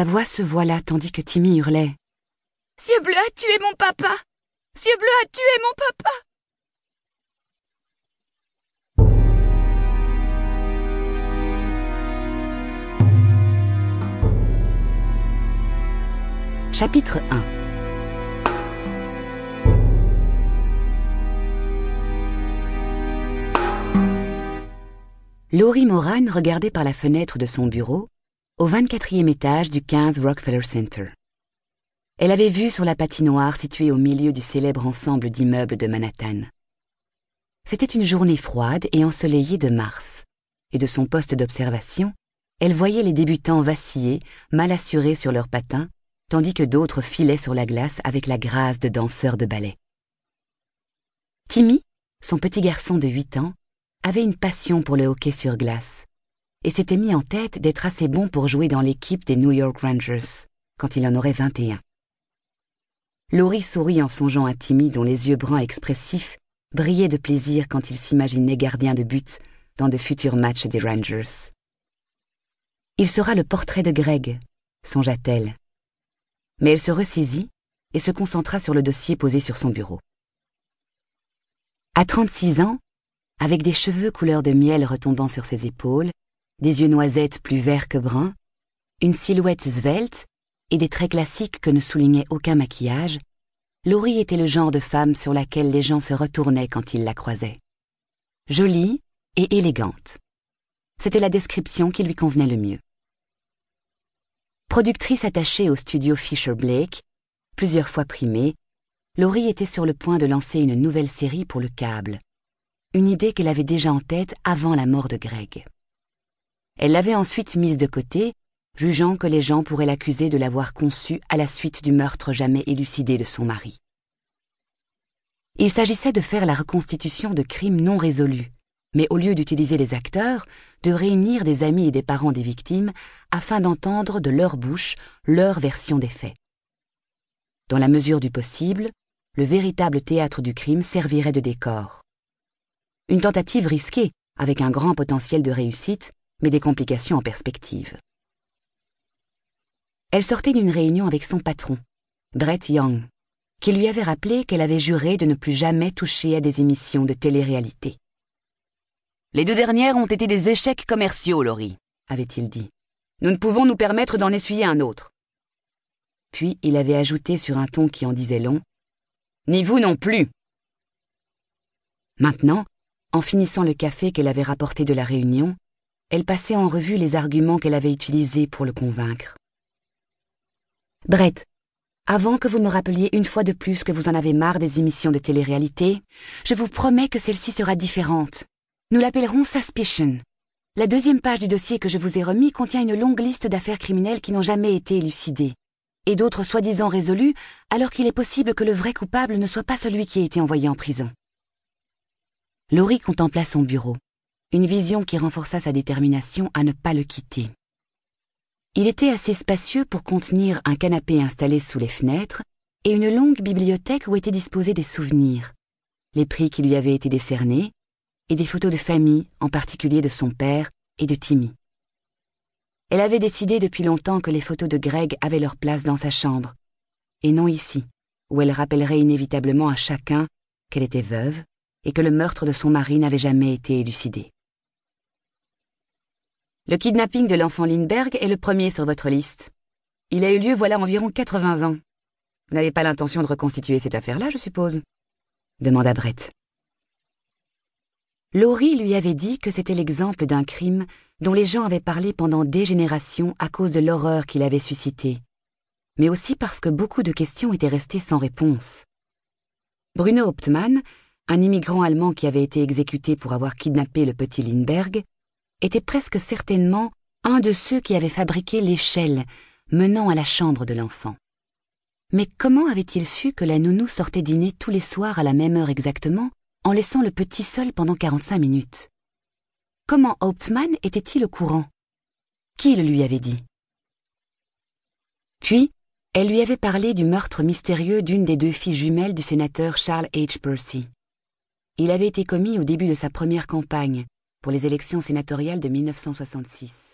Sa voix se voila tandis que Timmy hurlait. Cieux bleu a tué mon papa? Cieux bleu a tué mon papa? Chapitre 1 Laurie Moran regardait par la fenêtre de son bureau, au 24e étage du 15 Rockefeller Center. Elle avait vu sur la patinoire située au milieu du célèbre ensemble d'immeubles de Manhattan. C'était une journée froide et ensoleillée de mars, et de son poste d'observation, elle voyait les débutants vaciller, mal assurés sur leurs patins, tandis que d'autres filaient sur la glace avec la grâce de danseurs de ballet. Timmy, son petit garçon de huit ans, avait une passion pour le hockey sur glace et s'était mis en tête d'être assez bon pour jouer dans l'équipe des New York Rangers quand il en aurait 21. Laurie sourit en songeant à Timmy dont les yeux bruns expressifs brillaient de plaisir quand il s'imaginait gardien de but dans de futurs matchs des Rangers. Il sera le portrait de Greg, songea-t-elle. Mais elle se ressaisit et se concentra sur le dossier posé sur son bureau. À 36 ans, avec des cheveux couleur de miel retombant sur ses épaules, des yeux noisettes plus verts que bruns, une silhouette svelte et des traits classiques que ne soulignait aucun maquillage, Laurie était le genre de femme sur laquelle les gens se retournaient quand ils la croisaient. Jolie et élégante. C'était la description qui lui convenait le mieux. Productrice attachée au studio Fisher Blake, plusieurs fois primée, Laurie était sur le point de lancer une nouvelle série pour le câble, une idée qu'elle avait déjà en tête avant la mort de Greg. Elle l'avait ensuite mise de côté, jugeant que les gens pourraient l'accuser de l'avoir conçue à la suite du meurtre jamais élucidé de son mari. Il s'agissait de faire la reconstitution de crimes non résolus, mais au lieu d'utiliser les acteurs, de réunir des amis et des parents des victimes afin d'entendre de leur bouche leur version des faits. Dans la mesure du possible, le véritable théâtre du crime servirait de décor. Une tentative risquée, avec un grand potentiel de réussite, mais des complications en perspective. Elle sortait d'une réunion avec son patron, Brett Young, qui lui avait rappelé qu'elle avait juré de ne plus jamais toucher à des émissions de télé-réalité. Les deux dernières ont été des échecs commerciaux, Laurie, avait-il dit. Nous ne pouvons nous permettre d'en essuyer un autre. Puis il avait ajouté sur un ton qui en disait long. Ni vous non plus. Maintenant, en finissant le café qu'elle avait rapporté de la réunion, elle passait en revue les arguments qu'elle avait utilisés pour le convaincre. Brett, avant que vous me rappeliez une fois de plus que vous en avez marre des émissions de télé-réalité, je vous promets que celle-ci sera différente. Nous l'appellerons Suspicion. La deuxième page du dossier que je vous ai remis contient une longue liste d'affaires criminelles qui n'ont jamais été élucidées, et d'autres soi-disant résolues, alors qu'il est possible que le vrai coupable ne soit pas celui qui a été envoyé en prison. Laurie contempla son bureau, une vision qui renforça sa détermination à ne pas le quitter. Il était assez spacieux pour contenir un canapé installé sous les fenêtres et une longue bibliothèque où étaient disposés des souvenirs, les prix qui lui avaient été décernés, et des photos de famille, en particulier de son père et de Timmy. Elle avait décidé depuis longtemps que les photos de Greg avaient leur place dans sa chambre, et non ici, où elle rappellerait inévitablement à chacun qu'elle était veuve, et que le meurtre de son mari n'avait jamais été élucidé. Le kidnapping de l'enfant Lindbergh est le premier sur votre liste. Il a eu lieu voilà environ 80 ans. Vous n'avez pas l'intention de reconstituer cette affaire-là, je suppose? demanda Brett. Laurie lui avait dit que c'était l'exemple d'un crime dont les gens avaient parlé pendant des générations à cause de l'horreur qu'il avait suscitée, mais aussi parce que beaucoup de questions étaient restées sans réponse. Bruno Hauptmann un immigrant allemand qui avait été exécuté pour avoir kidnappé le petit Lindbergh, était presque certainement un de ceux qui avaient fabriqué l'échelle menant à la chambre de l'enfant. Mais comment avait-il su que la nounou sortait dîner tous les soirs à la même heure exactement, en laissant le petit seul pendant 45 minutes? Comment Hauptmann était-il au courant? Qui le lui avait dit? Puis, elle lui avait parlé du meurtre mystérieux d'une des deux filles jumelles du sénateur Charles H. Percy. Il avait été commis au début de sa première campagne pour les élections sénatoriales de 1966.